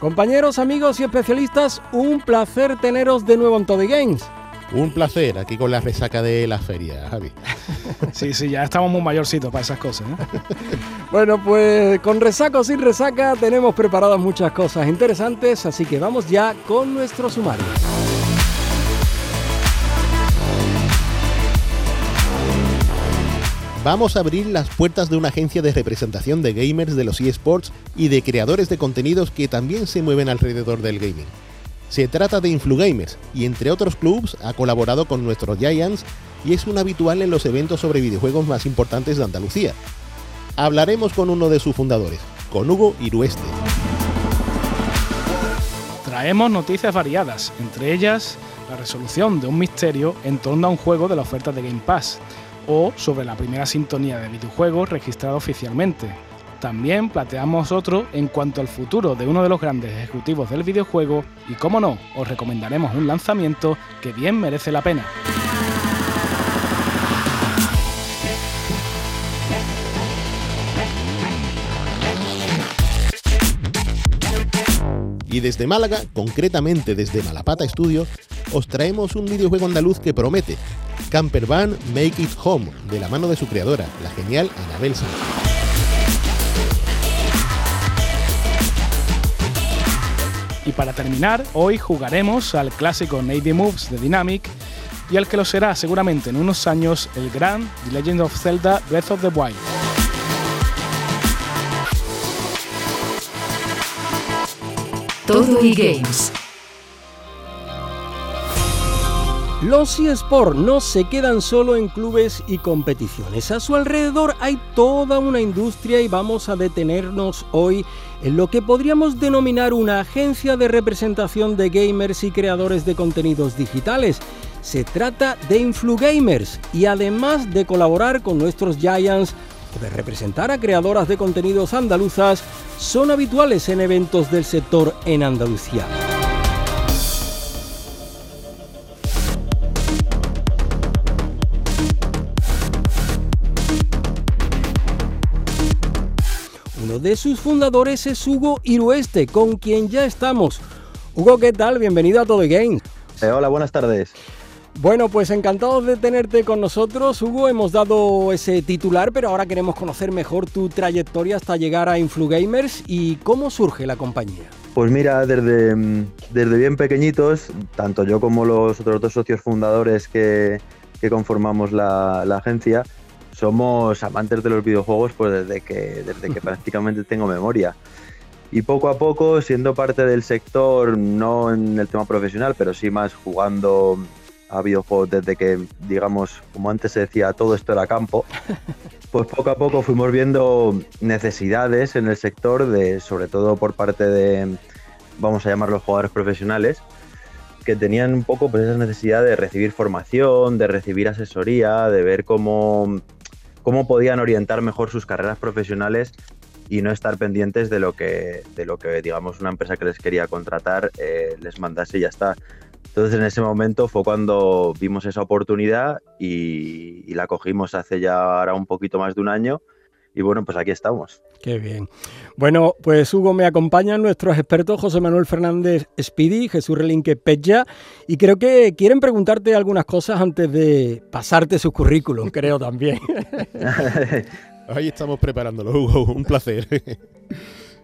Compañeros, amigos y especialistas, un placer teneros de nuevo en Todo y Games. Un placer, aquí con la resaca de la feria, Javi. Sí, sí, ya estamos muy mayorcitos para esas cosas. ¿eh? Bueno, pues con resaca o sin resaca tenemos preparadas muchas cosas interesantes, así que vamos ya con nuestro sumario. Vamos a abrir las puertas de una agencia de representación de gamers de los eSports y de creadores de contenidos que también se mueven alrededor del gaming. Se trata de Influgamers y entre otros clubs ha colaborado con nuestros Giants y es un habitual en los eventos sobre videojuegos más importantes de Andalucía. Hablaremos con uno de sus fundadores, con Hugo Irueste. Traemos noticias variadas, entre ellas la resolución de un misterio en torno a un juego de la oferta de Game Pass o sobre la primera sintonía de videojuegos registrada oficialmente. También planteamos otro en cuanto al futuro de uno de los grandes ejecutivos del videojuego y, como no, os recomendaremos un lanzamiento que bien merece la pena. Y desde Málaga, concretamente desde Malapata Studio, os traemos un videojuego andaluz que promete. Camper Van Make It Home, de la mano de su creadora, la genial Anabel Sánchez. Y para terminar, hoy jugaremos al clásico Navy Moves de Dynamic y al que lo será seguramente en unos años el gran The Legend of Zelda Breath of the Wild. Todo y Games. Los eSports no se quedan solo en clubes y competiciones. A su alrededor hay toda una industria y vamos a detenernos hoy en lo que podríamos denominar una agencia de representación de gamers y creadores de contenidos digitales. Se trata de Influgamers y además de colaborar con nuestros Giants de representar a creadoras de contenidos andaluzas, son habituales en eventos del sector en Andalucía. Uno de sus fundadores es Hugo Irueste, con quien ya estamos. Hugo, ¿qué tal? Bienvenido a Todo Games. Eh, hola, buenas tardes. Bueno, pues encantados de tenerte con nosotros, Hugo. Hemos dado ese titular, pero ahora queremos conocer mejor tu trayectoria hasta llegar a Influgamers y cómo surge la compañía. Pues mira, desde, desde bien pequeñitos, tanto yo como los otros dos socios fundadores que, que conformamos la, la agencia, somos amantes de los videojuegos pues desde que, desde que prácticamente tengo memoria. Y poco a poco, siendo parte del sector, no en el tema profesional, pero sí más jugando a videojuegos desde que, digamos, como antes se decía, todo esto era campo, pues poco a poco fuimos viendo necesidades en el sector, de, sobre todo por parte de, vamos a llamarlos jugadores profesionales, que tenían un poco pues, esa necesidad de recibir formación, de recibir asesoría, de ver cómo, cómo podían orientar mejor sus carreras profesionales y no estar pendientes de lo que, de lo que digamos, una empresa que les quería contratar eh, les mandase y ya está. Entonces en ese momento fue cuando vimos esa oportunidad y, y, la cogimos hace ya ahora un poquito más de un año y bueno, pues aquí estamos. Qué bien. Bueno, pues Hugo, me acompañan nuestros expertos José Manuel Fernández Speedy, Jesús Relinque Pecha, y creo que quieren preguntarte algunas cosas antes de pasarte su currículum, creo también. Ahí estamos preparándolo, Hugo, un placer.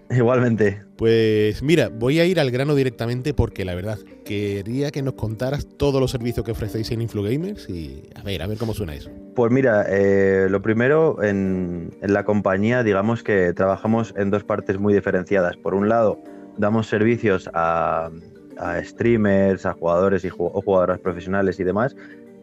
Igualmente. Pues mira, voy a ir al grano directamente porque la verdad, quería que nos contaras todos los servicios que ofrecéis en Influgamers y a ver, a ver cómo suena eso. Pues mira, eh, lo primero, en, en, la compañía, digamos que trabajamos en dos partes muy diferenciadas. Por un lado, damos servicios a, a streamers, a jugadores y o jugadoras profesionales y demás,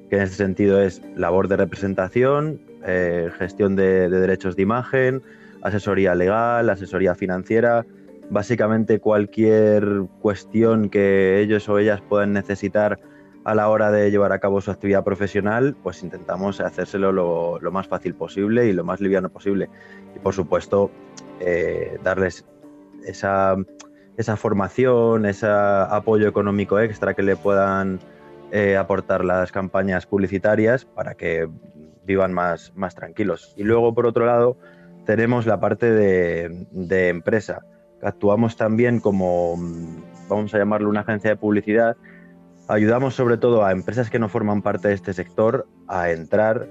que en ese sentido es labor de representación, eh, gestión de, de derechos de imagen, asesoría legal, asesoría financiera, básicamente cualquier cuestión que ellos o ellas puedan necesitar a la hora de llevar a cabo su actividad profesional, pues intentamos hacérselo lo, más fácil posible y lo más liviano posible. Y por supuesto, eh, darles esa, formación, ese apoyo económico extra que le puedan eh, aportar las campañas publicitarias para que vivan más, más tranquilos. Y luego, por otro lado, tenemos la parte de, de empresa. Actuamos también como, vamos a llamarlo, una agencia de publicidad Ayudamos sobre todo a empresas que no forman parte de este sector a entrar,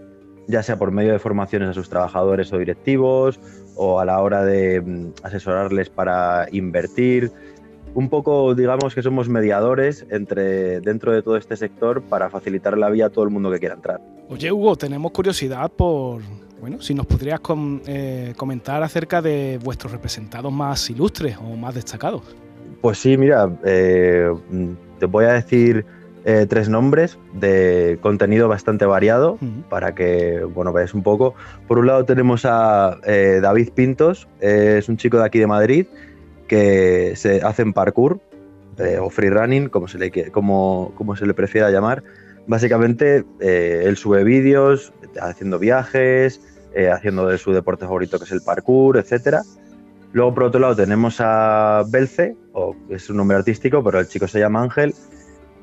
ya sea por medio de formaciones a sus trabajadores o directivos, o a la hora de mm, asesorarles para invertir. Un poco, digamos que somos mediadores entre, dentro de todo este sector para facilitar la vía a todo el mundo que quiera entrar. Oye, Hugo, tenemos curiosidad por, bueno, si nos podrías eh, comentar acerca de vuestros representados más ilustres o más destacados. Pues sí, mira, eh, te voy a decir eh, tres nombres de contenido bastante variado para que, bueno, veáis un poco. Por un lado tenemos a eh, David Pintos, es un chico de aquí de Madrid que se hace en parkour eh, o free running, como se le, como, como se le prefiera llamar. Básicamente, él sube vídeos haciendo viajes, haciendo de su deporte favorito que es el parkour, etcétera. Luego, por otro lado, tenemos a Belce, o es un nombre artístico, pero el chico se llama Ángel.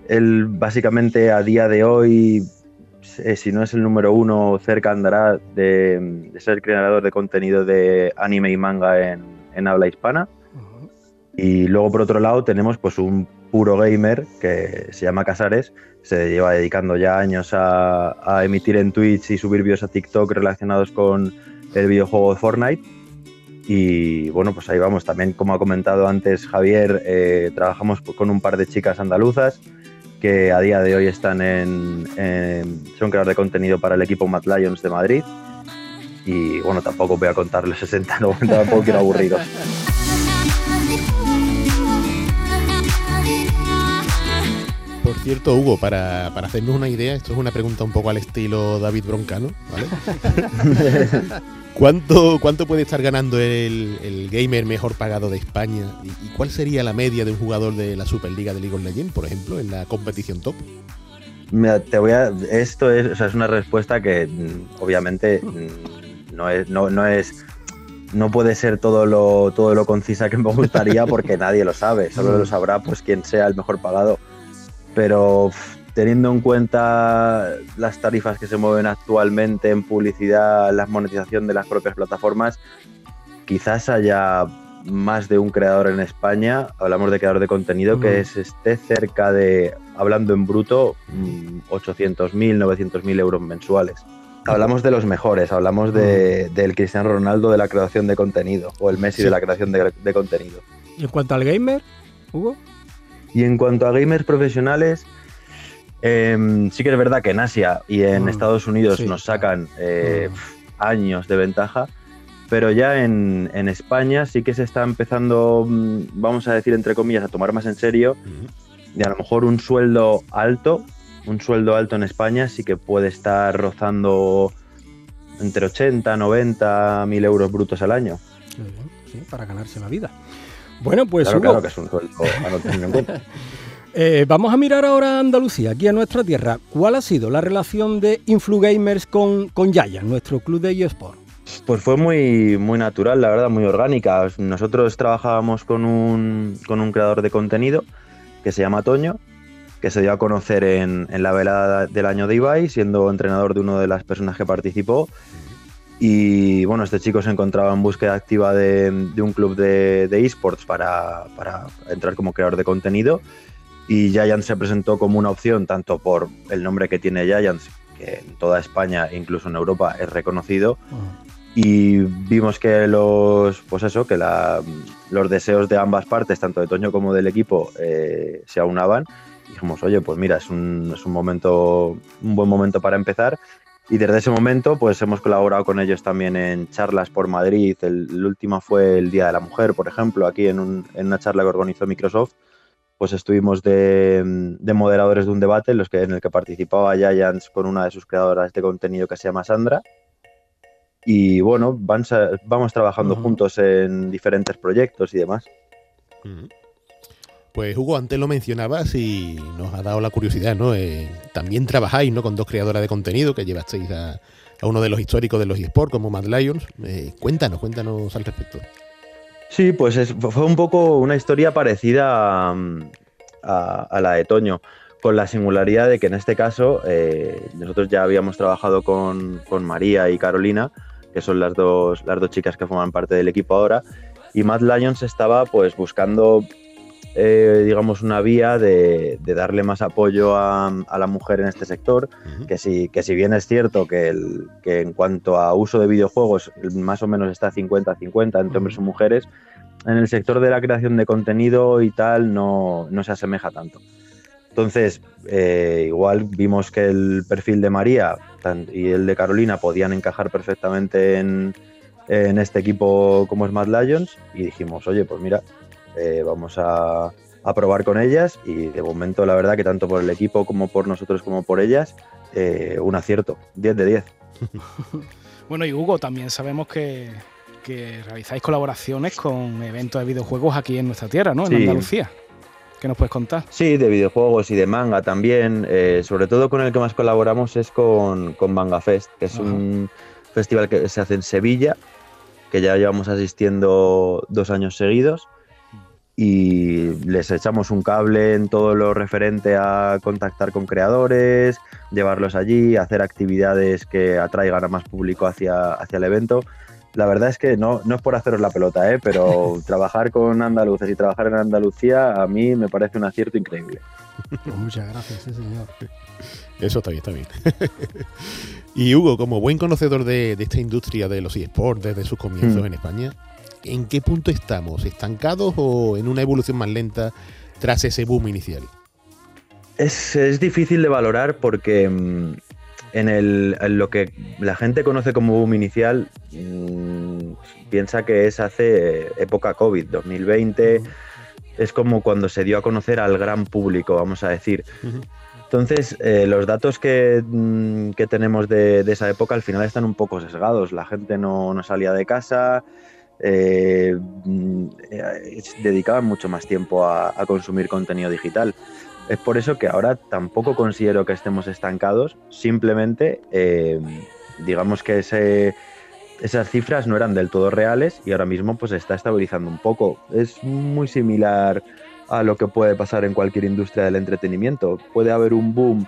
Él básicamente a día de hoy, eh, si no es el número uno, cerca andará de, ser creador de contenido de anime y manga en, habla hispana. Y luego, por otro lado, tenemos pues un puro gamer que se llama Casares, se lleva dedicando ya años a, emitir en Twitch y subir vídeos a TikTok relacionados con el videojuego de Fortnite y bueno, pues ahí vamos. También, como ha comentado antes Javier, eh, trabajamos con un par de chicas andaluzas que a día de hoy están en, son creadores de contenido para el equipo Mad Lions de Madrid. Y bueno, tampoco voy a contarles 60, no, tampoco quiero aburriros. cierto, Hugo, para, para, hacernos una idea, esto es una pregunta un poco al estilo David Broncano, ¿vale? ¿Cuánto, ¿Cuánto puede estar ganando el, gamer mejor pagado de España? ¿Y, cuál sería la media de un jugador de la Superliga de League of Legends, por ejemplo, en la competición top? te voy a. Esto es, es una respuesta que mm, obviamente mm, no es, no, no es. No puede ser todo lo, todo lo concisa que me gustaría porque nadie lo sabe. Solo lo sabrá pues quien sea el mejor pagado. Pero teniendo en cuenta las tarifas que se mueven actualmente en publicidad, la monetización de las propias plataformas, quizás haya más de un creador en España, hablamos de creador de contenido, que se esté cerca de, hablando en bruto, 800.000, mm, 900.000 euros mensuales. Hablamos de los mejores, hablamos de, del Cristiano Ronaldo de la creación de contenido o el Messi de la creación de, de contenido. ¿Y en cuanto al gamer, Hugo? Y en cuanto a gamers profesionales, Em, sí que es verdad que en Asia y en mm, Estados Unidos nos sacan eh, mm. años de ventaja, pero ya en, España sí que se está empezando, mm, vamos a decir entre comillas, a tomar más en serio. Y a lo mejor un sueldo alto, un sueldo alto en España sí que puede estar rozando entre 80, 90 mil euros brutos al año. Sí, para ganarse la vida. Bueno, pues claro, que es un sueldo a no tener en cuenta. Eh, vamos a mirar ahora a Andalucía, aquí a nuestra tierra. ¿Cuál ha sido la relación de Influgamers con, con Yaya, nuestro club de eSport? Pues fue muy, muy natural, la verdad, muy orgánica. Nosotros trabajábamos con un, con un creador de contenido que se llama Toño, que se dio a conocer en, la velada del año de Ibai, siendo entrenador de una de las personas que participó. Y bueno, este chico se encontraba en búsqueda activa de, un club de, esports para, para, entrar como creador de contenido y Giants se presentó como una opción tanto por el nombre que tiene Giants, que en toda España e incluso en Europa es reconocido, y vimos que los, pues eso, que los deseos de ambas partes, tanto de Toño como del equipo, eh, se aunaban. Y dijimos, oye, pues mira, es un, es un momento, un buen momento para empezar. Y desde ese momento, pues hemos colaborado con ellos también en charlas por Madrid. El, último fue el Día de la Mujer, por ejemplo, aquí en, en una charla que organizó Microsoft pues estuvimos de, moderadores de un debate en, los que, en el que participaba Giants con una de sus creadoras de contenido que se llama Sandra. Y bueno, vamos trabajando juntos en diferentes proyectos y demás. Pues Hugo, antes lo mencionabas y nos ha dado la curiosidad, ¿no? Eh, también trabajáis, ¿no? Con dos creadoras de contenido que llevasteis a, uno de los históricos de los eSports como Mad Lions. Eh, cuéntanos, cuéntanos al respecto. Sí, pues fue un poco una historia parecida a, la de Toño, con la singularidad de que en este caso eh, nosotros ya habíamos trabajado con, con, María y Carolina, que son las dos, las dos chicas que forman parte del equipo ahora, y Mad Lions estaba pues buscando eh, digamos, una vía de, darle más apoyo a, la mujer en este sector, que, si, que si bien es cierto que, el, que en cuanto a uso de videojuegos más o menos está 50-50 entre hombres y mujeres, en el sector de la creación de contenido y tal no, se asemeja tanto. Entonces, eh, igual vimos que el perfil de María y el de Carolina podían encajar perfectamente en, en este equipo como es Mad Lions y dijimos, oye, pues mira, eh, vamos a, probar con ellas y de momento la verdad que tanto por el equipo como por nosotros como por ellas, eh, un acierto, 10 de 10. bueno, y Hugo, también sabemos que, realizáis colaboraciones con eventos de videojuegos aquí en nuestra tierra, ¿no? En Andalucía. ¿Qué nos puedes contar? Sí, de videojuegos y de manga también. Eh, sobre todo con el que más colaboramos es con, Manga Fest, que es un festival que se hace en Sevilla, que ya llevamos asistiendo dos años seguidos y les echamos un cable en todo lo referente a contactar con creadores, llevarlos allí, hacer actividades que atraigan a más público hacia, hacia el evento. La verdad es que no, no es por haceros la pelota, ¿eh? pero trabajar con andaluces y trabajar en Andalucía a mí me parece un acierto increíble. Pues muchas gracias, sí, señor. Eso está bien, está bien. y Hugo, como buen conocedor de, esta industria de los eSports desde sus comienzos mm. en España, ¿en qué punto estamos? ¿Estancados o en una evolución más lenta tras ese boom inicial? Es, difícil de valorar porque mm, en, lo que la gente conoce como boom inicial mm, piensa que es hace época COVID, 2020. Es como cuando se dio a conocer al gran público, vamos a decir. Entonces, eh, los datos que, mm, tenemos de, esa época al final están un poco sesgados. La gente no, no salía de casa, eh, mm, eh, dedicaban mucho más tiempo a, consumir contenido digital. Es por eso que ahora tampoco considero que estemos estancados, simplemente eh, digamos que esas cifras no eran del todo reales y ahora mismo pues está estabilizando un poco. Es muy similar a lo que puede pasar en cualquier industria del entretenimiento. Puede haber un boom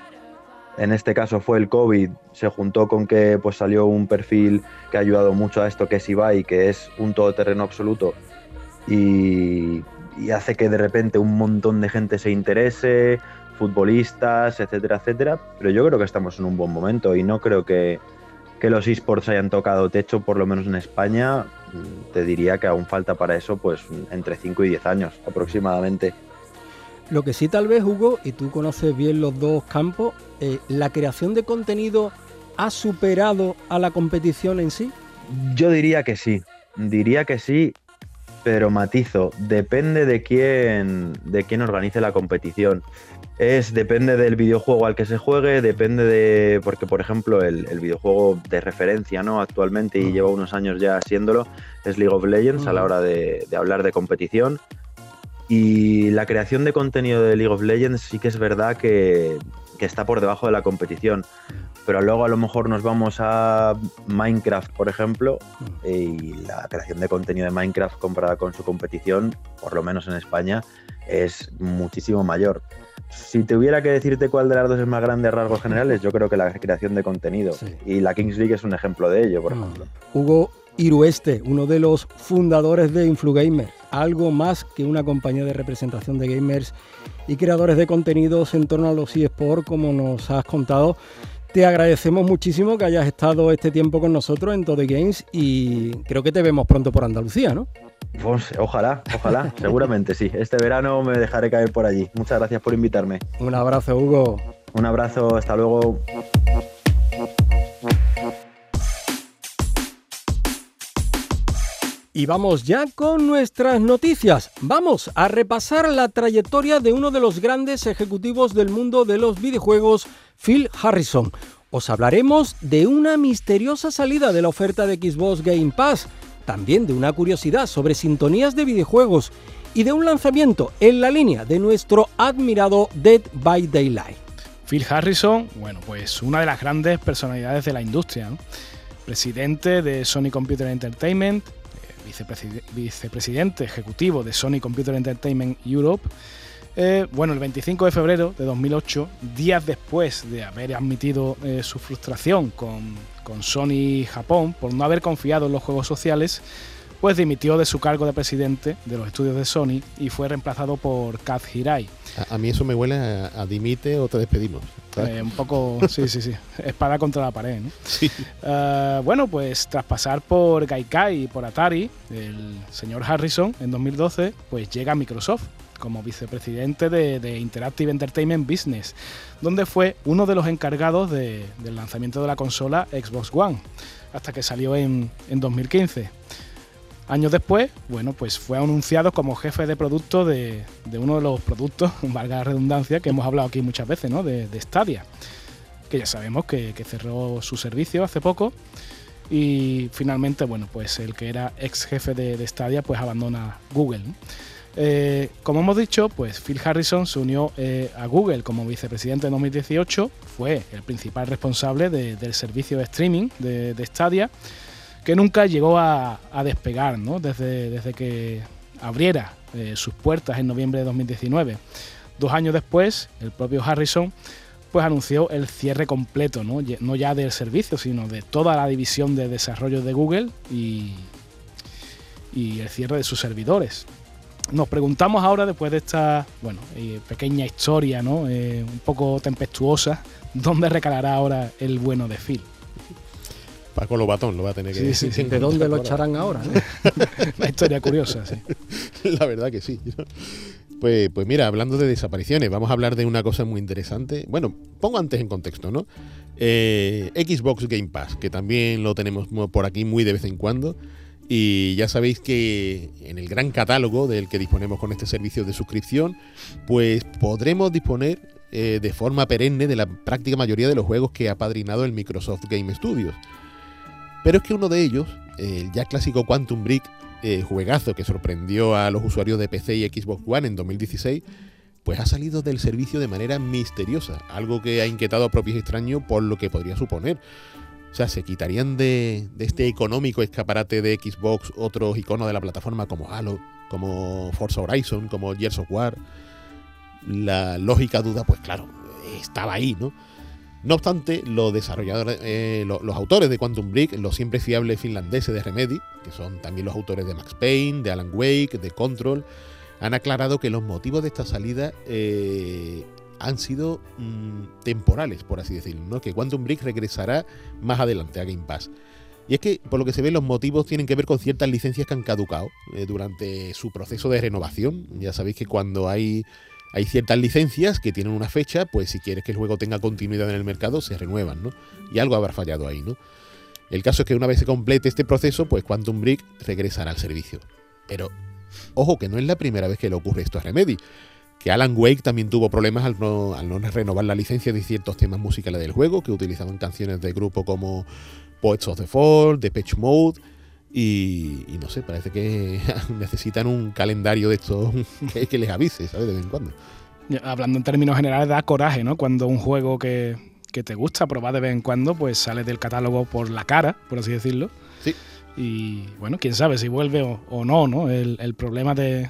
en este caso fue el COVID, se juntó con que pues salió un perfil que ha ayudado mucho a esto, que es Ibai, que es un todoterreno absoluto y, hace que de repente un montón de gente se interese, futbolistas, etcétera, etcétera. Pero yo creo que estamos en un buen momento y no creo que, que los esports hayan tocado techo, por lo menos en España. Te diría que aún falta para eso pues entre 5 y 10 años aproximadamente. Lo que sí tal vez, Hugo, y tú conoces bien los dos campos, eh, ¿la creación de contenido ha superado a la competición en sí? Yo diría que sí, diría que sí, pero matizo, depende de quién, de quién organice la competición. Es, depende del videojuego al que se juegue, depende de, porque por ejemplo el, videojuego de referencia ¿no? actualmente y lleva unos años ya siéndolo, es League of Legends a la hora de hablar de competición y la creación de contenido de League of Legends sí que es verdad que, está por debajo de la competición. Pero luego a lo mejor nos vamos a Minecraft, por ejemplo, y la creación de contenido de Minecraft comparada con su competición, por lo menos en España, es muchísimo mayor. Si tuviera que decirte cuál de las dos es más grande a rasgos generales, yo creo que la creación de contenido. Y la Kings League es un ejemplo de ello, por ejemplo. Hugo Irueste, uno de los fundadores de InfluGamer algo más que una compañía de representación de gamers y creadores de contenidos en torno a los eSports, como nos has contado. Te agradecemos muchísimo que hayas estado este tiempo con nosotros en Todo Games y creo que te vemos pronto por Andalucía, ¿no? Pues ojalá, ojalá, seguramente sí. Este verano me dejaré caer por allí. Muchas gracias por invitarme. Un abrazo, Hugo. Un abrazo, hasta luego. Y vamos ya con nuestras noticias. Vamos a repasar la trayectoria de uno de los grandes ejecutivos del mundo de los videojuegos, Phil Harrison. Os hablaremos de una misteriosa salida de la oferta de Xbox Game Pass, también de una curiosidad sobre sintonías de videojuegos y de un lanzamiento en la línea de nuestro admirado Dead by Daylight. Phil Harrison, bueno, pues una de las grandes personalidades de la industria, presidente de Sony Computer Entertainment, vicepresidente ejecutivo de Sony Computer Entertainment Europe, eh, bueno, el 25 de febrero de 2008, días después de haber admitido eh, su frustración con, con, Sony Japón por no haber confiado en los juegos sociales, pues dimitió de su cargo de presidente de los estudios de Sony y fue reemplazado por Kaz Hirai. A, mí eso me huele a, dimite o te despedimos. Eh, un poco, sí, sí, sí, espada contra la pared. ¿no? Sí. bueno, pues tras pasar por Gaikai y por Atari, el señor Harrison en 2012, pues llega a Microsoft como vicepresidente de, Interactive Entertainment Business, donde fue uno de los encargados del lanzamiento de la consola Xbox One, hasta que salió en, 2015. Años después, bueno, pues fue anunciado como jefe de producto de, uno de los productos, valga la redundancia, que hemos hablado aquí muchas veces, ¿no? De, Stadia, que ya sabemos que, cerró su servicio hace poco y finalmente, bueno, pues el que era ex jefe de, Stadia, pues abandona Google. Eh, como hemos dicho, pues Phil Harrison se unió eh, a Google como vicepresidente en 2018, fue el principal responsable del servicio de streaming de, Stadia, que nunca llegó a, despegar desde, desde, que abriera eh, sus puertas en noviembre de 2019. Dos años después, el propio Harrison pues anunció el cierre completo, ¿no? no ya del servicio, sino de toda la división de desarrollo de Google y, y el cierre de sus servidores nos preguntamos ahora, después de esta bueno, eh, pequeña historia, ¿no? Eh, un poco tempestuosa, ¿dónde recalará ahora el bueno de Phil? Paco Lobatón lo va a tener que decir. ¿De dónde lo echarán ahora? Una historia curiosa, sí. La verdad que sí. Pues, pues mira, hablando de desapariciones, vamos a hablar de una cosa muy interesante. Bueno, pongo antes en contexto, ¿no? Eh, Xbox Game Pass, que también lo tenemos por aquí muy de vez en cuando. Y ya sabéis que en el gran catálogo del que disponemos con este servicio de suscripción, pues podremos disponer eh, de forma perenne de la práctica mayoría de los juegos que ha padrinado el Microsoft Game Studios. Pero es que uno de ellos, el ya clásico Quantum Break, eh, juegazo que sorprendió a los usuarios de PC y Xbox One en 2016, pues ha salido del servicio de manera misteriosa, algo que ha inquietado a propios extraños por lo que podría suponer. O sea, se quitarían de, este económico escaparate de Xbox otros iconos de la plataforma como Halo, como Forza Horizon, como Gears of War. La lógica duda, pues claro, estaba ahí, ¿no? No obstante, los desarrolladores, eh, los, autores de Quantum Break, los siempre fiables finlandeses de Remedy, que son también los autores de Max Payne, de Alan Wake, de Control, han aclarado que los motivos de esta salida eh, han sido mm, temporales, por así decirlo, ¿no? que Quantum Break regresará más adelante a Game Pass. Y es que, por lo que se ve, los motivos tienen que ver con ciertas licencias que han caducado eh, durante su proceso de renovación. Ya sabéis que cuando hay, hay ciertas licencias que tienen una fecha, pues si quieres que el juego tenga continuidad en el mercado, se renuevan, ¿no? Y algo habrá fallado ahí, ¿no? El caso es que una vez se complete este proceso, pues Quantum Break regresará al servicio. Pero, ojo, que no es la primera vez que le ocurre esto a Remedy que Alan Wake también tuvo problemas al no, renovar la licencia de ciertos temas musicales del juego, que utilizaban canciones de grupo como Poets of the Fall, Depeche Mode, y, no sé, parece que necesitan un calendario de estos que, les avise, ¿sabes? De vez en cuando. Hablando en términos generales, da coraje, ¿no? Cuando un juego que, te gusta probar de vez en cuando, pues sale del catálogo por la cara, por así decirlo. Sí. Y bueno, quién sabe si vuelve o, no, ¿no? el problema de,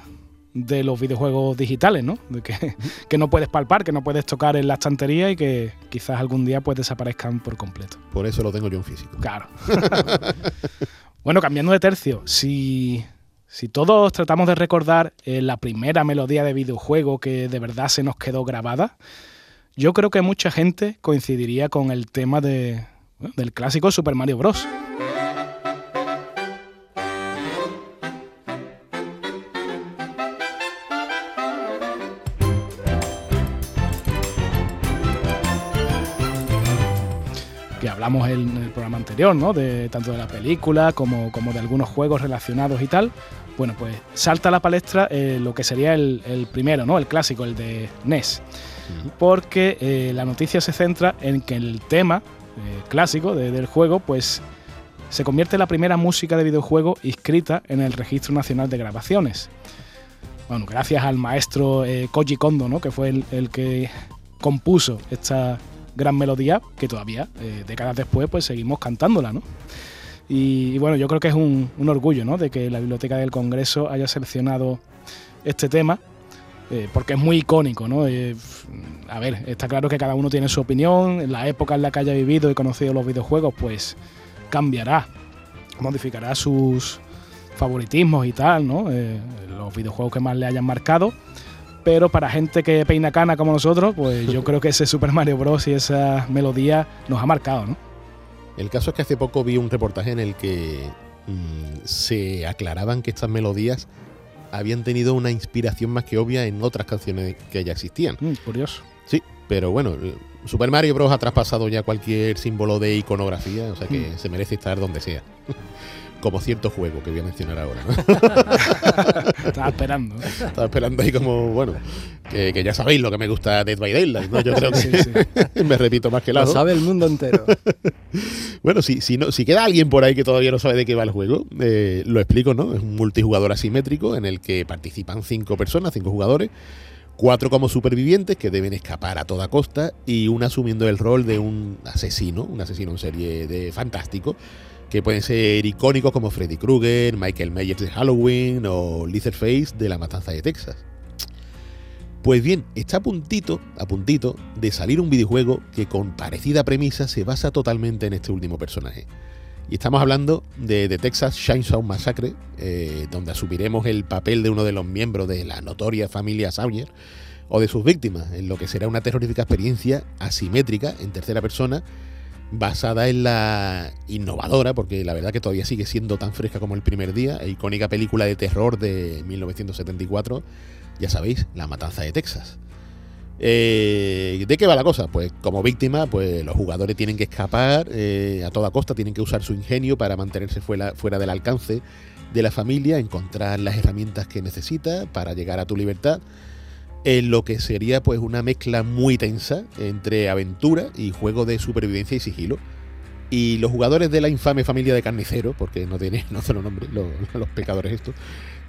de los videojuegos digitales, ¿no? De que, no puedes palpar, que no puedes tocar en la estantería y que quizás algún día pues desaparezcan por completo. Por eso lo tengo yo en físico. Claro. Bueno, cambiando de tercio, si, si todos tratamos de recordar eh, la primera melodía de videojuego que de verdad se nos quedó grabada, yo creo que mucha gente coincidiría con el tema de, del clásico Super Mario Bros. Hablamos en el programa anterior, ¿no? De, tanto de la película como, como de algunos juegos relacionados y tal. Bueno, pues salta a la palestra eh, lo que sería el, primero, ¿no? El clásico, el de NES. Porque eh, la noticia se centra en que el tema eh, clásico del juego, pues se convierte en la primera música de videojuego inscrita en el Registro Nacional de Grabaciones. bueno, gracias al maestro Koji Kondo, ¿no? que fue el, el que compuso esta gran melodía que todavía, eh, décadas después, pues seguimos cantándola, ¿no? Y, bueno, yo creo que es un, orgullo, ¿no? De que la Biblioteca del Congreso haya seleccionado este tema, eh, porque es muy icónico, ¿no? Eh, a ver, está claro que cada uno tiene su opinión, la época en la que haya vivido y conocido los videojuegos, pues cambiará, modificará sus favoritismos y tal, ¿no? Eh, los videojuegos que más le hayan marcado. Pero para gente que peina cana como nosotros, pues yo creo que ese Super Mario Bros. y esa melodía nos ha marcado, ¿no? El caso es que hace poco vi un reportaje en el que mm, se aclaraban que estas melodías habían tenido una inspiración más que obvia en otras canciones que ya existían. Mm, curioso. Sí, pero bueno, eh, Super Mario Bros. ha traspasado ya cualquier símbolo de iconografía, o sea que Mm. se merece estar donde sea. Como cierto juego que voy a mencionar ahora. ¿no? Estaba esperando. Estaba esperando ahí como, bueno, que, que ya sabéis lo que me gusta Dead by Daylight, ¿no? Yo creo que Sí, sí. me repito más que Lo lado. sabe el mundo entero. Bueno, si, si, no, si queda alguien por ahí que todavía no sabe de qué va el juego, eh, lo explico, ¿no? Es un multijugador asimétrico en el que participan cinco personas, cinco jugadores, cuatro como supervivientes que deben escapar a toda costa y uno asumiendo el rol de un asesino, un asesino en serie de fantástico, que pueden ser icónicos como Freddy Krueger, Michael Myers de Halloween o Leatherface de La Matanza de Texas. Pues bien, está a puntito, a puntito de salir un videojuego que con parecida premisa se basa totalmente en este último personaje. Y estamos hablando de, de Texas Chainsaw Massacre, eh, donde asumiremos el papel de uno de los miembros de la notoria familia Sawyer o de sus víctimas, en lo que será una terrorífica experiencia asimétrica en tercera persona, basada en la innovadora, porque la verdad que todavía sigue siendo tan fresca como el primer día, e icónica película de terror de 1974, ya sabéis, La Matanza de Texas. Eh, ¿De qué va la cosa? Pues como víctima, pues los jugadores tienen que escapar eh, a toda costa, tienen que usar su ingenio para mantenerse fuera, fuera del alcance de la familia, encontrar las herramientas que necesita para llegar a tu libertad, en lo que sería pues una mezcla muy tensa entre aventura y juego de supervivencia y sigilo. Y los jugadores de la infame familia de carnicero, porque no tiene, no nombre, los, los pecadores estos,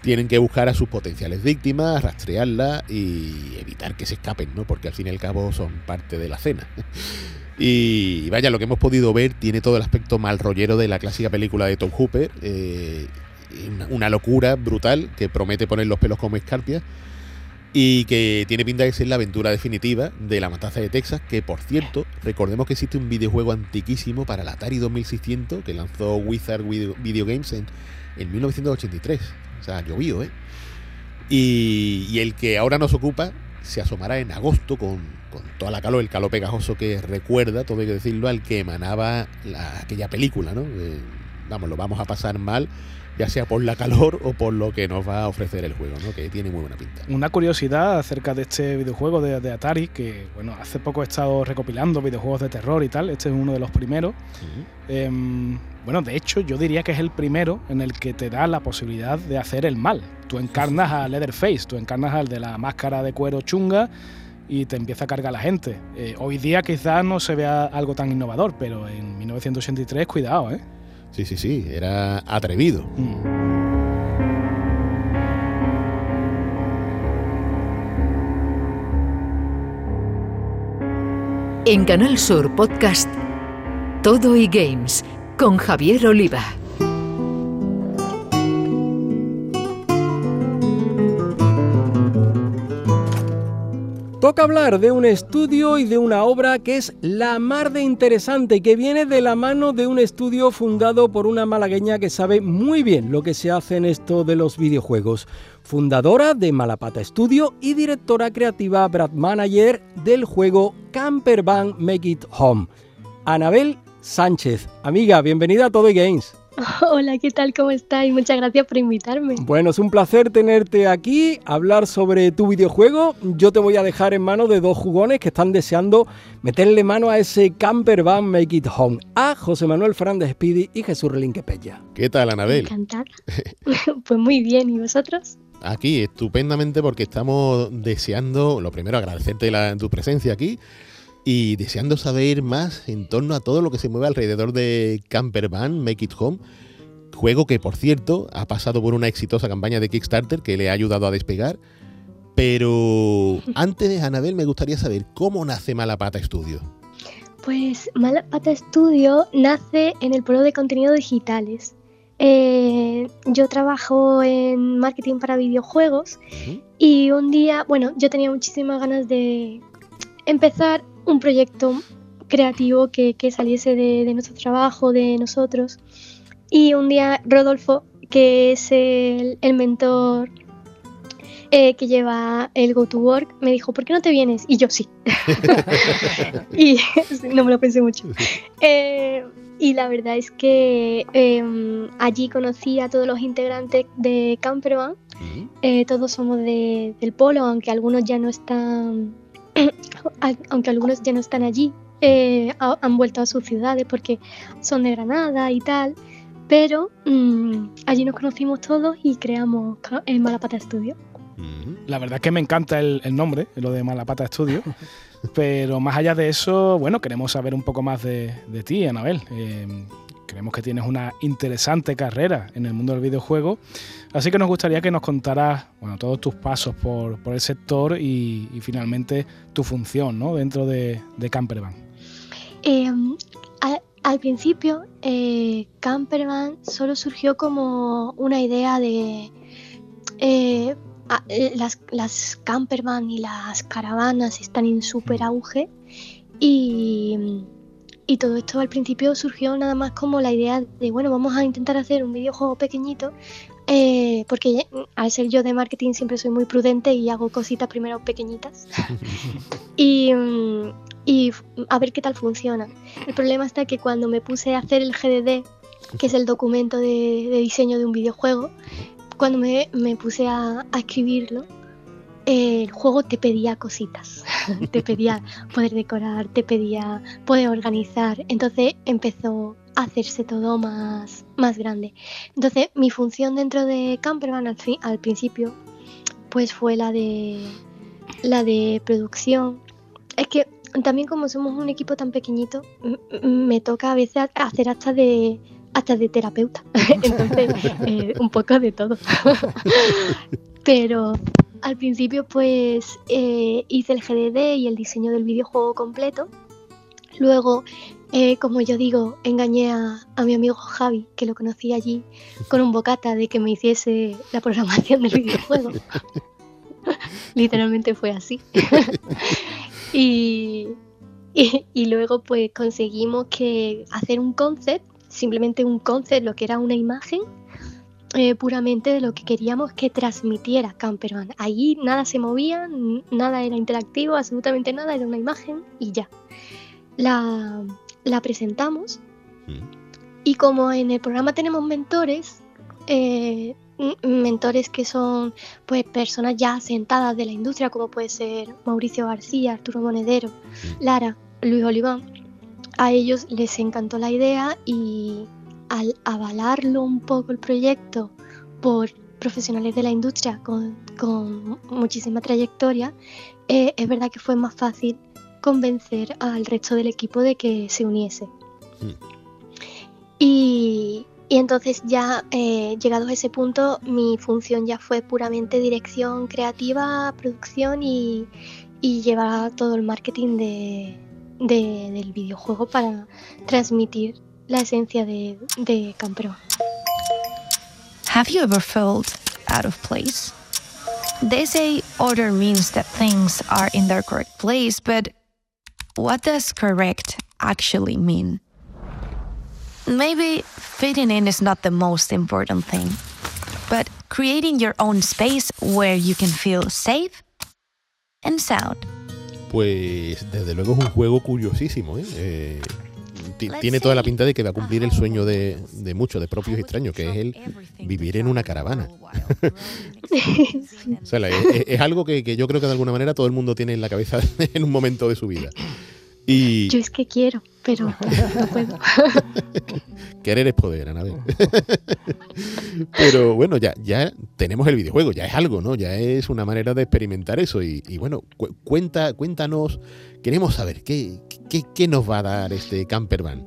tienen que buscar a sus potenciales víctimas, rastrearlas y evitar que se escapen, ¿no? Porque al fin y al cabo son parte de la cena. Y vaya, lo que hemos podido ver tiene todo el aspecto mal rollero de la clásica película de Tom Hooper. eh, una, una locura brutal que promete poner los pelos como escarpias y que tiene pinta de ser la aventura definitiva de la matanza de Texas, que por cierto, recordemos que existe un videojuego antiquísimo para la Atari 2600 que lanzó Wizard Video, Games en, en 1983. O sea, llovido, ¿eh? Y, y el que ahora nos ocupa se asomará en agosto con, con toda la calor, el calor pegajoso que recuerda, todo hay que decirlo, al que emanaba la- aquella película, ¿no? Vamos, lo vamos a pasar mal, ya sea por la calor o por lo que nos va a ofrecer el juego, ¿no? Que tiene muy buena pinta. Una curiosidad acerca de este videojuego de, de Atari, que bueno, hace poco he estado recopilando videojuegos de terror y tal, este es uno de los primeros. Ujú. Em, bueno, de hecho, yo diría que es el primero en el que te da la posibilidad de hacer el mal. Tú encarnas a Leatherface, tú encarnas al de la máscara de cuero chunga y te empieza a cargar la gente. Eh, hoy día quizás no se vea algo tan innovador, pero en 1983, cuidado, ¿eh? Sí, sí, sí, era atrevido. En Canal Sur Podcast Todo y Games con Javier Oliva. Toca hablar de un estudio y de una obra que es la mar de interesante, que viene de la mano de un estudio fundado por una malagueña que sabe muy bien lo que se hace en esto de los videojuegos. Fundadora de Malapata Studio y directora creativa Brad Manager del juego Camper Van Make It Home. Anabel Sánchez, amiga, bienvenida a Todo y Games. Hola, ¿qué tal? ¿Cómo estáis? Muchas gracias por invitarme. Bueno, es un placer tenerte aquí, hablar sobre tu videojuego. Yo te voy a dejar en manos de dos jugones que están deseando meterle mano a ese camper van Make It Home, a José Manuel Fernández Speedy y Jesús Relinque Pella. ¿Qué tal, Anabel? Encantada. pues muy bien, ¿y vosotros? Aquí, estupendamente, porque estamos deseando, lo primero, agradecerte la- tu presencia aquí y deseando saber más en torno a todo lo que se mueve alrededor de Camper Van, Make It Home. juego que, por cierto, ha pasado por una exitosa campaña de Kickstarter que le ha ayudado a despegar. Pero antes de Anabel, me gustaría saber cómo nace Malapata Studio. Pues Malapata Studio nace en el polo de contenidos digitales. Eh, yo trabajo en marketing para videojuegos y un día, bueno, yo tenía muchísimas ganas de empezar un proyecto creativo que, saliese de, nuestro trabajo, de nosotros. Y un día Rodolfo, que es el, mentor eh, que lleva el Go to Work, me dijo, ¿por qué no te vienes? Y yo sí. y no me lo pensé mucho. Eh, y la verdad es que em, allí conocí a todos los integrantes de Campervan. Eh, todos somos del polo, aunque algunos ya no están, aunque algunos ya no están allí. Eh, han vuelto a sus ciudades porque son de Granada y tal. Pero mm, allí nos conocimos todos y creamos el Malapata Studio. La verdad es que me encanta el, nombre, lo de Malapata Studio. Pero más allá de eso, bueno, queremos saber un poco más de, ti, Anabel. Eh, creemos que tienes una interesante carrera en el mundo del videojuego, así que nos gustaría que nos contaras bueno, todos tus pasos por, el sector y, finalmente tu función ¿no? dentro de, de Campervan. Em, al, principio, eh, Campervan solo surgió como una idea de... Eh, eh, las, las campervan y las caravanas están en súper auge y, y, todo esto al principio surgió nada más como la idea de, bueno, vamos a intentar hacer un videojuego pequeñito, eh, porque al ser yo de marketing siempre soy muy prudente y hago cositas primero pequeñitas y, y a ver qué tal funciona. El problema está que cuando me puse a hacer el GDD, que es el documento de, de diseño de un videojuego, cuando me, puse a, escribirlo, el juego te pedía cositas, te pedía poder decorar, te pedía poder organizar, entonces empezó a hacerse todo más, más grande. Entonces mi función dentro de Campervan al, al principio pues fue la de, la de producción. Es que también como somos un equipo tan pequeñito, me toca a veces hacer hasta de, hasta de terapeuta. Entonces, eh, un poco de todo. Pero al principio, pues eh, hice el GDD y el diseño del videojuego completo. Luego, eh, como yo digo, engañé a, mi amigo Javi, que lo conocí allí, con un bocata de que me hiciese la programación del videojuego. Literalmente fue así. y, y, y, luego pues conseguimos que hacer un concept simplemente un concept, lo que era una imagen eh, puramente de lo que queríamos que transmitiera Campervan. Ahí nada se movía, nada era interactivo, absolutamente nada, era una imagen y ya. La, presentamos mm. y como en el programa tenemos mentores, eh, mentores que son pues personas ya sentadas de la industria como puede ser Mauricio García, Arturo Monedero, mm. Lara, Luis Oliván, a ellos les encantó la idea y al avalarlo un poco el proyecto por profesionales de la industria con, muchísima trayectoria, eh, es verdad que fue más fácil convencer al resto del equipo de que se uniese. Mm. Y, entonces ya eh, llegados a ese punto, mi función ya fue puramente dirección creativa, producción y, y llevar todo el marketing de, de, del videojuego para transmitir la esencia de, de Campero. Have you ever felt out of place? They say order means that things are in their correct place, but what does correct actually mean? Maybe fitting in is not the most important thing, but creating your own space where you can feel safe and sound. pues desde luego es un juego curiosísimo. ¿eh? eh tiene toda la pinta de que va a cumplir el sueño de, muchos, de propios extraños, que es el vivir en una caravana. es, algo que, que, yo creo que de alguna manera todo el mundo tiene en la cabeza en un momento de su vida. Yo es que quiero, pero no puedo. Querer es poder, Anabel. pero bueno, ya, ya tenemos el videojuego, ya es algo, ¿no? Ya es una manera de experimentar eso. Y, bueno, cuenta, cuéntanos, queremos saber, ¿qué, qué, nos va a dar este Campervan?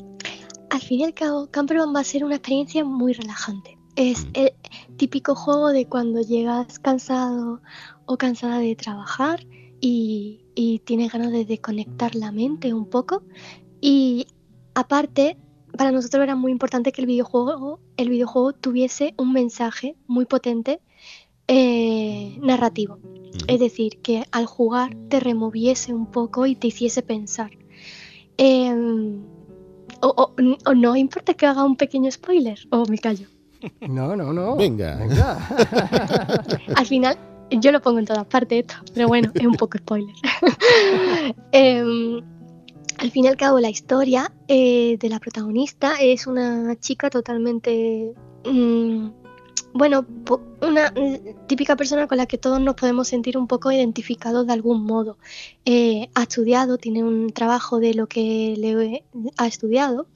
al fin y al cabo, Campervan va a ser una experiencia muy relajante. Es el típico juego de cuando llegas cansado o cansada de trabajar y, y tienes ganas de desconectar la mente un poco. Y aparte, para nosotros era muy importante que el videojuego, el videojuego tuviese un mensaje muy potente eh, narrativo. Es decir, que al jugar te removiese un poco y te hiciese pensar. Em, o, no importa que haga un pequeño spoiler, o me callo. No, no, no. Venga. Al final, yo lo pongo en todas partes esto, pero bueno, es un poco spoiler. Em, al fin y al cabo, la historia eh, de la protagonista es una chica totalmente. Mm, bueno, una mm, típica persona con la que todos nos podemos sentir un poco identificados de algún modo. Eh, ha estudiado, tiene un trabajo de lo que le ha estudiado,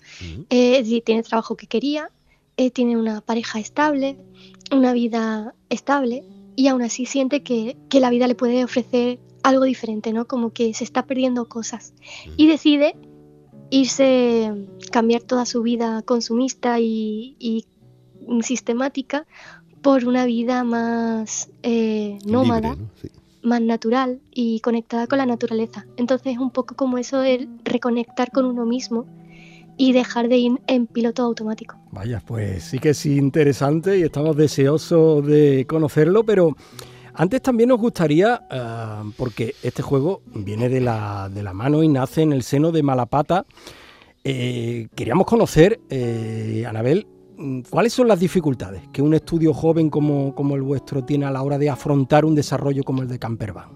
eh, tiene el trabajo que quería, eh, tiene una pareja estable, una vida estable y aún así siente que, que, la vida le puede ofrecer algo diferente, ¿no? Como que se está perdiendo cosas. Y decide irse, cambiar toda su vida consumista y, y sistemática por una vida más eh, nómada, más natural y conectada con la naturaleza. Entonces es un poco como eso de reconectar con uno mismo y dejar de ir en piloto automático. Vaya, pues sí que es interesante y estamos deseosos de conocerlo, pero antes también nos gustaría, ah, porque este juego viene de la, de la, mano y nace en el seno de Malapata, eh, queríamos conocer, eh, Anabel, ¿Cuáles son las dificultades que un estudio joven como, como, el vuestro tiene a la hora de afrontar un desarrollo como el de Campervan?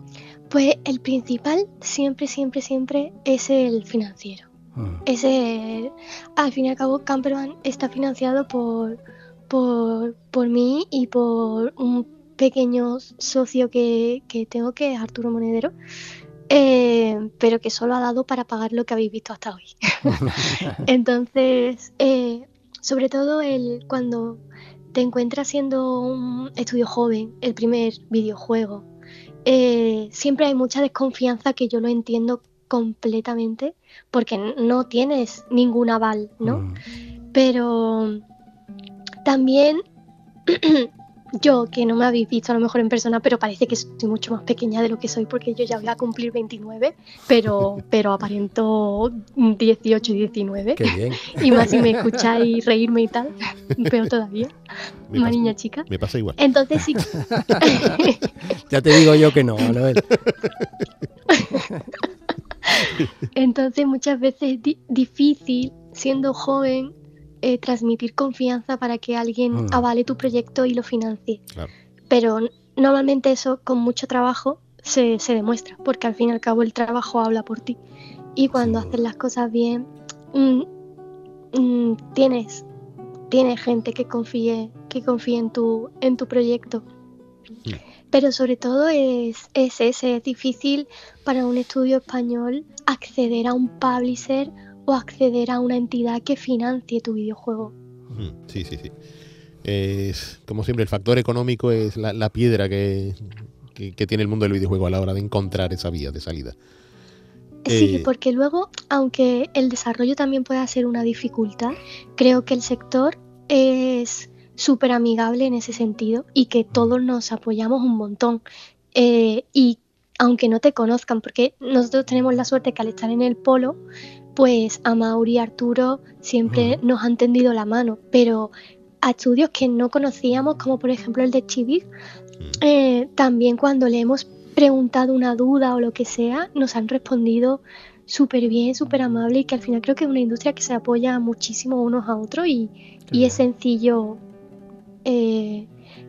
Pues el principal siempre, siempre, siempre es el financiero. Mm. Es al fin y al cabo, Campervan está financiado por, por, por mí y por un pequeño socio que, que tengo, que es Arturo Monedero. Eh, pero que solo ha dado para pagar lo que habéis visto hasta hoy. Entonces, eh, sobre todo el cuando te encuentras siendo un estudio joven, el primer videojuego. Eh, siempre hay mucha desconfianza que yo lo entiendo completamente porque no tienes ningún aval, ¿no? Mm. Pero también yo, que no me habéis visto a lo mejor en persona, pero parece que soy mucho más pequeña de lo que soy porque yo ya voy a cumplir 29, pero, pero aparento 18 y 19. Qué bien. Y más si me escucháis reírme y tal, peor todavía. Una niña chica. Me pasa igual. Entonces sí. ya te digo yo que no. Entonces muchas veces es difícil, siendo joven, eh, transmitir confianza para que alguien mm. avale tu proyecto y lo financie. Pero normalmente eso con mucho trabajo se, demuestra, porque al fin y al cabo el trabajo habla por ti. Y cuando haces las cosas bien, mm, mm, tienes, tienes gente que confíe, que confíe en tu, en tu proyecto. Pero sobre todo es, es ese, es difícil para un estudio español acceder a un publisher o acceder a una entidad que financie tu videojuego. Sí, sí, sí. Es, como siempre, el factor económico es la, piedra que, tiene el mundo del videojuego a la hora de encontrar esa vía de salida. Sí, eh, porque luego, aunque el desarrollo también pueda ser una dificultad, creo que el sector es súper amigable en ese sentido y que todos nos apoyamos un montón. Eh, y aunque no te conozcan, porque nosotros tenemos la suerte que al estar en el polo, pues a Mauri y Arturo siempre nos han tendido la mano, pero a estudios que no conocíamos, como por ejemplo el de Chivir, eh, también cuando le hemos preguntado una duda o lo que sea, nos han respondido súper bien, súper amable y que al final creo que es una industria que se apoya muchísimo unos a otros y, es sencillo. Eh,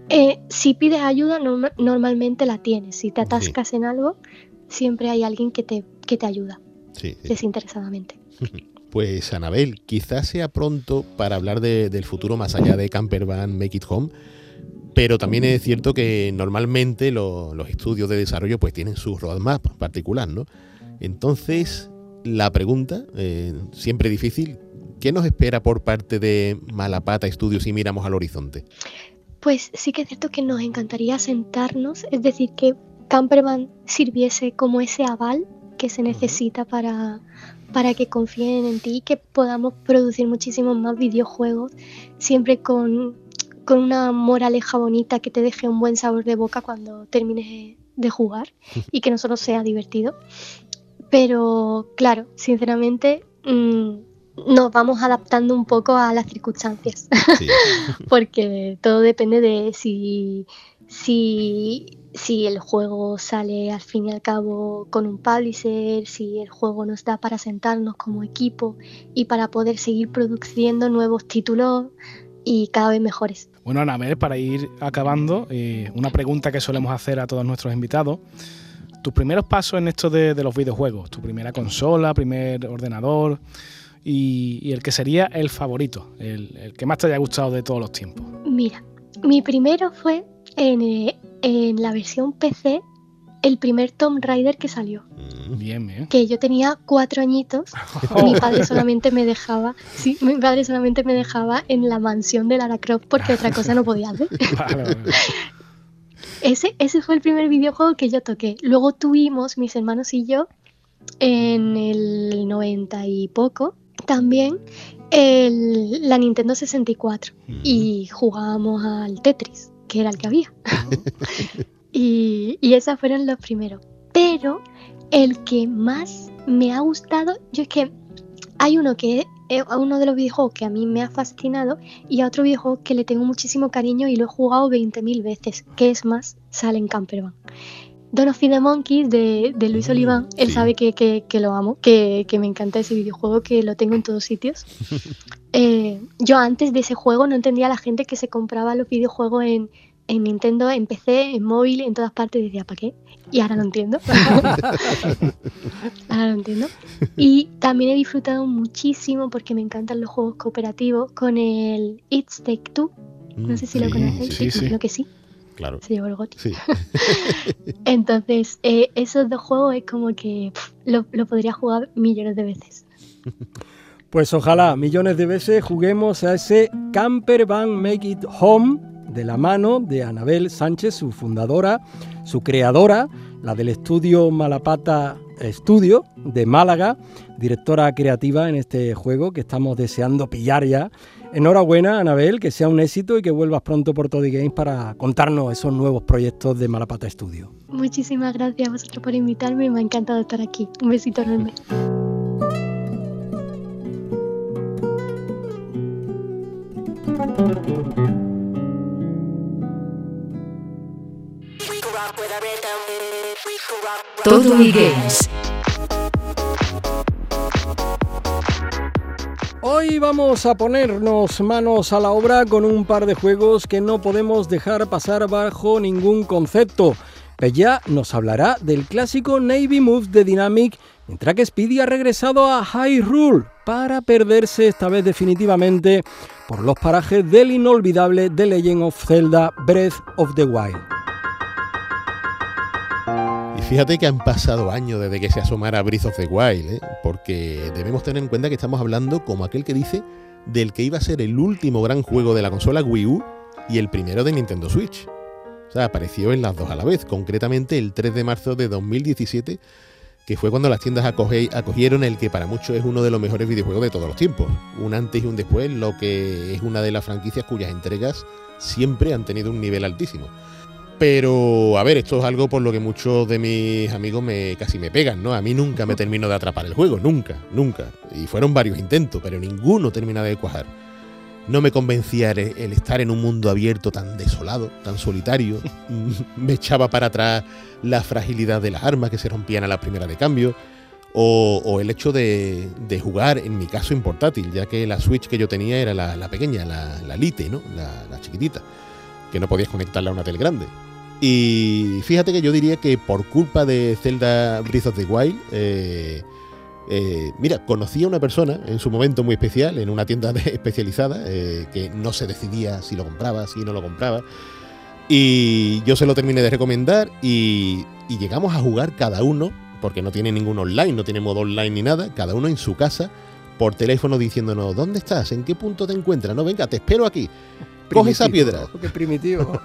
eh, si pides ayuda, normalmente la tienes. Si te atascas en algo, siempre hay alguien que te, que te ayuda desinteresadamente. Pues Anabel, quizás sea pronto para hablar del futuro más allá de Campervan Make It Home, pero también es cierto que normalmente los estudios de desarrollo pues tienen su roadmap particular, ¿no? Entonces, la pregunta, eh, siempre difícil, ¿qué nos espera por parte de Malapata Studios si miramos al horizonte? Pues sí que es cierto que nos encantaría sentarnos, es decir, que Campervan sirviese como ese aval que se necesita para, para que confíen en ti y que podamos producir muchísimos más videojuegos, siempre con, con una moraleja bonita que te deje un buen sabor de boca cuando termines de jugar y que no solo sea divertido. Pero claro, sinceramente mm, nos vamos adaptando un poco a las circunstancias, Sí. porque todo depende de si, si, si el juego sale al fin y al cabo con un publisher, si el juego nos da para sentarnos como equipo y para poder seguir produciendo nuevos títulos y cada vez mejores. Bueno, Anabel, para ir acabando, eh, una pregunta que solemos hacer a todos nuestros invitados. Tus primeros pasos en esto de, de los videojuegos, tu primera consola, primer ordenador y, y el que sería el favorito, el, el que más te haya gustado de todos los tiempos. Mira, mi primero fue en, eh, en la versión PC, el primer Tomb Raider que salió. Mm. Bien, bien. que yo tenía cuatro añitos y mi padre solamente me dejaba, sí, mi padre solamente me dejaba en la mansión de Lara Croft porque otra cosa no podía hacer. Vale, vale. Ese, ese fue el primer videojuego que yo toqué. Luego tuvimos, mis hermanos y yo, en el 90 y poco, también el- la Nintendo 64 y jugábamos al Tetris, que era el que había. y, y esos fueron los primeros. Pero el que más me ha gustado, yo es que hay uno que es uno de los videojuegos que a mí me ha fascinado y a otro videojuego que le tengo muchísimo cariño y lo he jugado 20.000 veces, que es más, sale en Campervan. Dawn of the Monkeys de, de Luis Mm, Oliván, él sí. sabe que, que- que lo amo, que, que me encanta ese videojuego, que lo tengo en todos sitios. Eh, yo antes de ese juego no entendía a la gente que se compraba los videojuegos en, en Nintendo, en PC, en móvil, en todas partes, decía, ¿para qué? Y ahora lo entiendo. ahora lo entiendo. Y también he disfrutado muchísimo porque me encantan los juegos cooperativos con el It's Take Two. No sé si lo conocéis. sí, sí. Creo que sí, Claro. se llevó el GOTY. Sí. Entonces, eh, esos dos juegos es como que pff, lo, lo podría jugar millones de veces. Pues ojalá millones de veces juguemos a ese Camper Van Make It Home de la mano de Anabel Sánchez, su fundadora, su creadora, la del estudio Malapata Studio de Málaga, directora creativa en este juego que estamos deseando pillar ya. Enhorabuena, Anabel, que sea un éxito y que vuelvas pronto por Toddy Games para contarnos esos nuevos proyectos de Malapata Studio. Muchísimas gracias a vosotros por invitarme, me ha encantado estar aquí. Un besito enorme. Todo y Games. Hoy vamos a ponernos manos a la obra con un par de juegos que no podemos dejar pasar bajo ningún concepto. Pella nos hablará del clásico Navy Moves de Dynamic, mientras que Speedy ha regresado a Hyrule para perderse esta vez definitivamente por los parajes del inolvidable The Legend of Zelda Breath of the Wild. Fíjate que han pasado años desde que se asomara Breath of the Wild, ¿eh? porque debemos tener en cuenta que estamos hablando como aquel que dice del que iba a ser el último gran juego de la consola Wii U y el primero de Nintendo Switch. O sea, apareció en las dos a la vez, concretamente el 3 de marzo de 2017, que fue cuando las tiendas acogieron el que para muchos es uno de los mejores videojuegos de todos los tiempos. Un antes y un después, lo que es una de las franquicias cuyas entregas siempre han tenido un nivel altísimo. Pero, a ver, esto es algo por lo que muchos de mis amigos me casi me pegan, ¿no? A mí nunca me terminó de atrapar el juego, nunca, nunca. Y fueron varios intentos, pero ninguno terminaba de cuajar. No me convencía el, el estar en un mundo abierto tan desolado, tan solitario. me echaba para atrás la fragilidad de las armas que se rompían a la primera de cambio. O, o el hecho de, de jugar, en mi caso, en portátil, ya que la Switch que yo tenía era la, la pequeña, la, la Lite, ¿no? La, la chiquitita, que no podías conectarla a una tele grande. Y fíjate que yo diría que por culpa de Zelda Breath of the Wild, eh, eh, mira, conocí a una persona en su momento muy especial, en una tienda especializada, eh, que no se decidía si lo compraba, si no lo compraba. Y yo se lo terminé de recomendar y, y llegamos a jugar cada uno, porque no tiene ningún online, no tiene modo online ni nada, cada uno en su casa, por teléfono diciéndonos, ¿dónde estás? ¿En qué punto te encuentras? No, venga, te espero aquí. Coge esa piedra. Qué primitivo.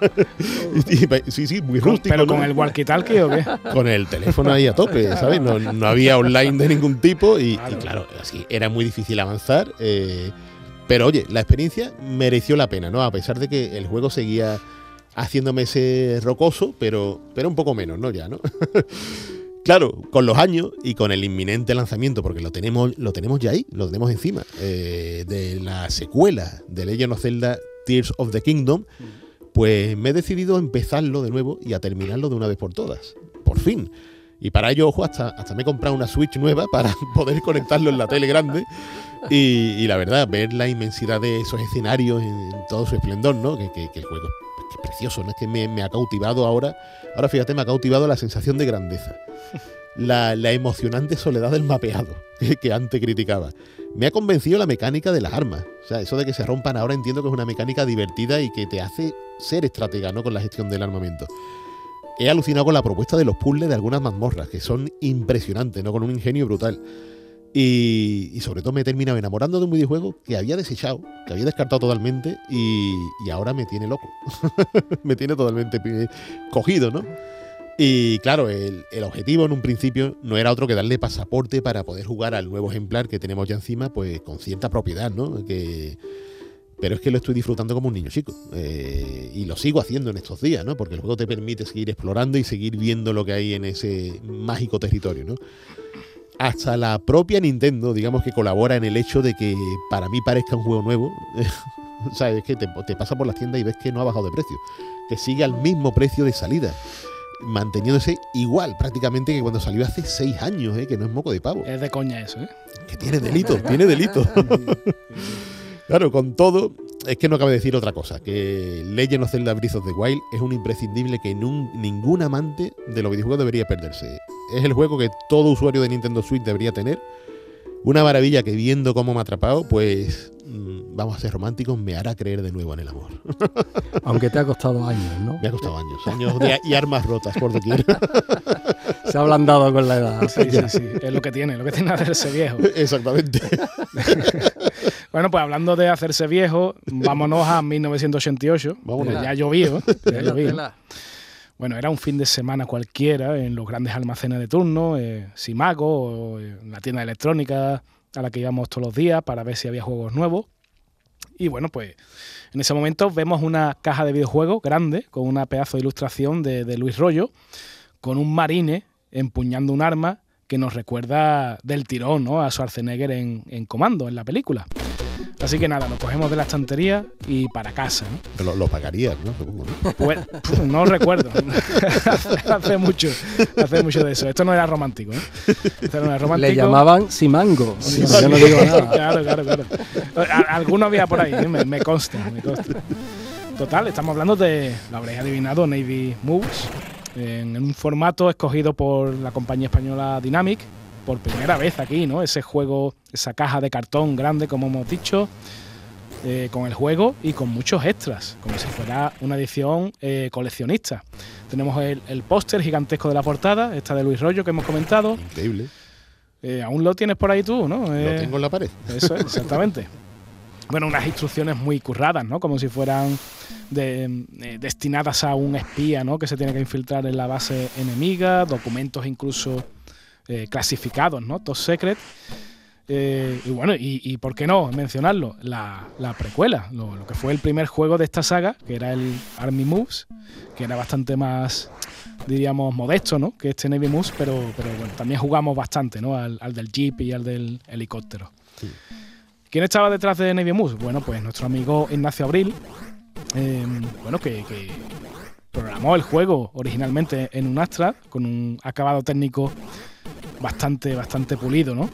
sí, sí, muy rústico. ¿Pero con el walkie-talkie o qué? Con el teléfono ahí a tope, ¿sabes? No, no había online de ningún tipo y claro, y claro así era muy difícil avanzar. Eh, pero oye, la experiencia mereció la pena, ¿no? A pesar de que el juego seguía haciéndome ese rocoso, pero, pero un poco menos, ¿no? Ya, ¿no? claro, con los años y con el inminente lanzamiento, porque lo tenemos, lo tenemos ya ahí, lo tenemos encima, eh, de la secuela de Legend of Zelda Tears of the Kingdom, pues me he decidido a empezarlo de nuevo y a terminarlo de una vez por todas. Por fin. Y para ello, ojo, hasta, hasta me he comprado una Switch nueva para poder conectarlo en la tele grande. Y, la verdad, ver la inmensidad de esos escenarios en, todo su esplendor, ¿no? Que, que, que el juego es precioso, ¿no? Es que me, ha cautivado ahora. Ahora fíjate, me ha cautivado la sensación de grandeza. La, emocionante soledad del mapeado, que, antes criticaba. Me ha convencido la mecánica de las armas. O sea, eso de que se rompan ahora entiendo que es una mecánica divertida y que te hace ser estratega, ¿no? Con la gestión del armamento. He alucinado con la propuesta de los puzzles de algunas mazmorras, que son impresionantes, ¿no? Con un ingenio brutal. Y, sobre todo me he terminado enamorando de un videojuego que había desechado, que había descartado totalmente y, ahora me tiene loco. me tiene totalmente cogido, ¿no? Y claro, el, objetivo en un principio no era otro que darle pasaporte para poder jugar al nuevo ejemplar que tenemos ya encima, pues con cierta propiedad, ¿no? Que, pero es que lo estoy disfrutando como un niño chico. Eh, y lo sigo haciendo en estos días, ¿no? Porque el juego te permite seguir explorando y seguir viendo lo que hay en ese mágico territorio, ¿no? hasta la propia Nintendo, digamos que colabora en el hecho de que para mí parezca un juego nuevo. o sea, que te, te pasa por las tiendas y ves que no ha bajado de precio, que sigue al mismo precio de salida manteniéndose igual prácticamente que cuando salió hace seis años, ¿eh? que no es moco de pavo. Es de coña eso, ¿eh? Que tiene delito, tiene delito. claro, con todo, es que no cabe decir otra cosa, que Legend of Zelda Breath of the Wild es un imprescindible que ningún amante de los videojuegos debería perderse. Es el juego que todo usuario de Nintendo Switch debería tener. Una maravilla que viendo cómo me ha atrapado, pues vamos a ser románticos, me hará creer de nuevo en el amor. Aunque te ha costado años, ¿no? Me ha costado años, años y armas rotas por doquier. Se ha ablandado con la edad. Sí, sí, sí. Es lo que tiene, lo que tiene hacerse viejo. Exactamente. Bueno, pues hablando de hacerse viejo, vámonos a 1988. Ya llovió. Ya Bueno, era un fin de semana cualquiera en los grandes almacenes de turno, eh, Simago, o en la tienda electrónica a la que íbamos todos los días para ver si había juegos nuevos. Y bueno, pues en ese momento vemos una caja de videojuegos grande con una pedazo de ilustración de, de Luis Rollo, con un marine empuñando un arma que nos recuerda del tirón ¿no? a Schwarzenegger en, en Comando, en la película. Así que nada, nos cogemos de la estantería y para casa. ¿no? Lo, pagarías, ¿no? ¿no? Pues, no recuerdo. hace mucho, hace mucho de eso. Esto no era romántico, ¿eh? Esto no era romántico. Le llamaban Simango. yo no digo nada. Claro, claro, claro. Alguno había por ahí, ¿eh? me, consta, me consta. Total, estamos hablando de, lo habréis adivinado, Navy Moves, en un formato escogido por la compañía española Dynamic por primera vez aquí, ¿no? Ese juego, esa caja de cartón grande, como hemos dicho, eh, con el juego y con muchos extras, como si fuera una edición eh, coleccionista. Tenemos el, póster gigantesco de la portada, esta de Luis Rollo que hemos comentado. Increíble. Eh, aún lo tienes por ahí tú, ¿no? lo tengo en la pared. Eso es, exactamente. bueno, unas instrucciones muy curradas, ¿no? Como si fueran destinadas a un espía, ¿no? Que se tiene que infiltrar en la base enemiga, documentos incluso eh, clasificados, ¿no? Top Secret. Eh, y bueno, y, por qué no mencionarlo, la, precuela, lo, que fue el primer juego de esta saga, que era el Army Moves, que era bastante más, diríamos, modesto, ¿no? Que este Navy Moves, pero, pero bueno, también jugamos bastante, ¿no? Al, del Jeep y al del helicóptero. ¿Quién estaba detrás de Navy Moves? Bueno, pues nuestro amigo Ignacio Abril, eh, bueno, que, que programó el juego originalmente en un Astra, con un acabado técnico bastante, bastante pulido, ¿no?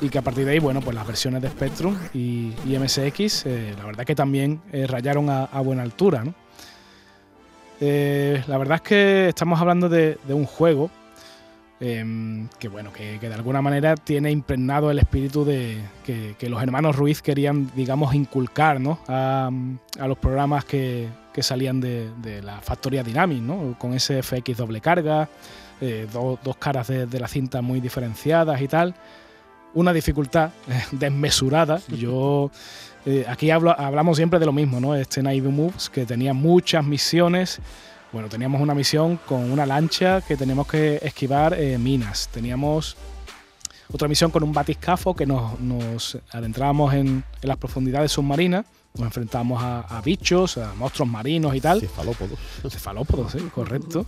Y que a partir de ahí, bueno, pues las versiones de Spectrum y, MSX, eh, la verdad que también eh, rayaron a, buena altura, ¿no? Eh, la verdad es que estamos hablando de, un juego em, que, bueno, que, de alguna manera tiene impregnado el espíritu de que, los hermanos Ruiz querían, digamos, inculcar, ¿no? A, los programas que, salían de, de, la factoría Dynamic, ¿no? Con ese FX doble carga, eh, dos caras de, la cinta muy diferenciadas y tal. una dificultad desmesurada. Yo eh, aquí hablamos siempre de lo mismo, ¿no? Este Night Moves, que tenía muchas misiones. Bueno, teníamos una misión con una lancha que teníamos que esquivar eh, minas. Teníamos otra misión con un batiscafo que nos, adentrábamos en, las profundidades submarinas nos enfrentábamos a, bichos, a monstruos marinos y tal. Cefalópodos. Cefalópodos, sí, correcto.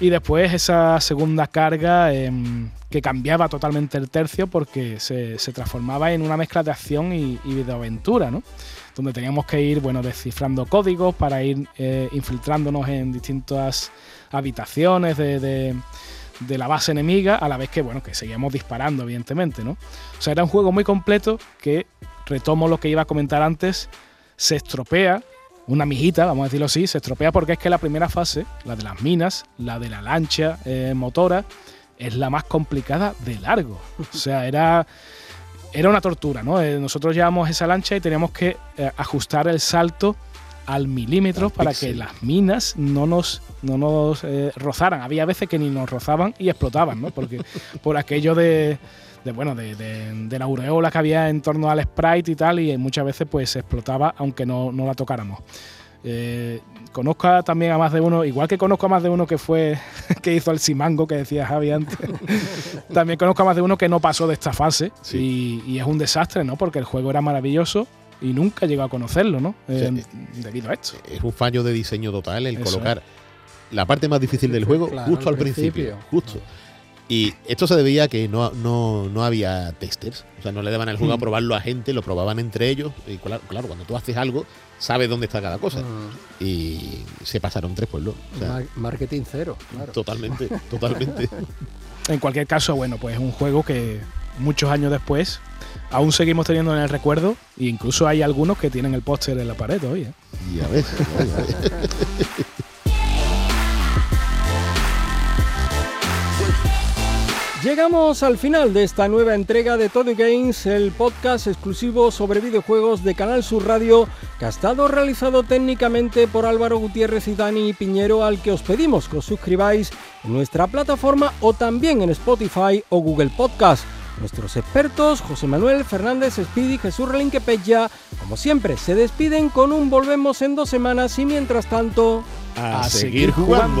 Y después esa segunda carga em, que cambiaba totalmente el tercio porque se, transformaba en una mezcla de acción y, y videoaventura, ¿no? Donde teníamos que ir, bueno, descifrando códigos para ir eh, infiltrándonos en distintas habitaciones de, de la base enemiga, a la vez que, bueno, que seguíamos disparando, evidentemente, ¿no? O sea, era un juego muy completo que, retomo lo que iba a comentar antes, se estropea, una mijita, vamos a decirlo así, se estropea porque es que la primera fase, la de las minas, la de la lancha eh, motora, es la más complicada de largo. O sea, era, era una tortura, ¿no? Eh, nosotros llevamos esa lancha y teníamos que eh, ajustar el salto al milímetro para que las minas no nos, no nos rozaran. Había veces que ni nos rozaban y explotaban, ¿no? Porque por aquello de de bueno, de, de, la aureola que había en torno al sprite y tal, y muchas veces pues explotaba aunque no, la tocáramos. Eh, conozco también a más de uno, igual que conozco a más de uno que fue que hizo el Simango que decía Javi antes, también conozco a más de uno que no pasó de esta fase y, es un desastre, ¿no? Porque el juego era maravilloso y nunca llegó a conocerlo, ¿no? Eh, debido a esto. Es un fallo de diseño total el colocar la parte más difícil del juego justo al principio, justo. Y esto se debía a que no, no, había testers. O sea, no le daban el juego a hmm. probarlo a gente, lo probaban entre ellos. Y claro, cuando tú haces algo, sabes dónde está cada cosa. Ah. Y se pasaron tres pueblos. Marketing cero, claro. Totalmente, totalmente. en cualquier caso, bueno, pues es un juego que muchos años después aún seguimos teniendo en el recuerdo. E incluso hay algunos que tienen el póster en la pared hoy. ¿eh? Ya ves. Llegamos al final de esta nueva entrega de Todo Games, el podcast exclusivo sobre videojuegos de Canal Sur Radio, que ha estado realizado técnicamente por Álvaro Gutiérrez y Dani Piñero, al que os pedimos que os suscribáis en nuestra plataforma o también en Spotify o Google Podcast. Nuestros expertos, José Manuel Fernández Speedy, Jesús Relinque Peña, como siempre, se despiden con un volvemos en dos semanas y mientras tanto, a, seguir jugando.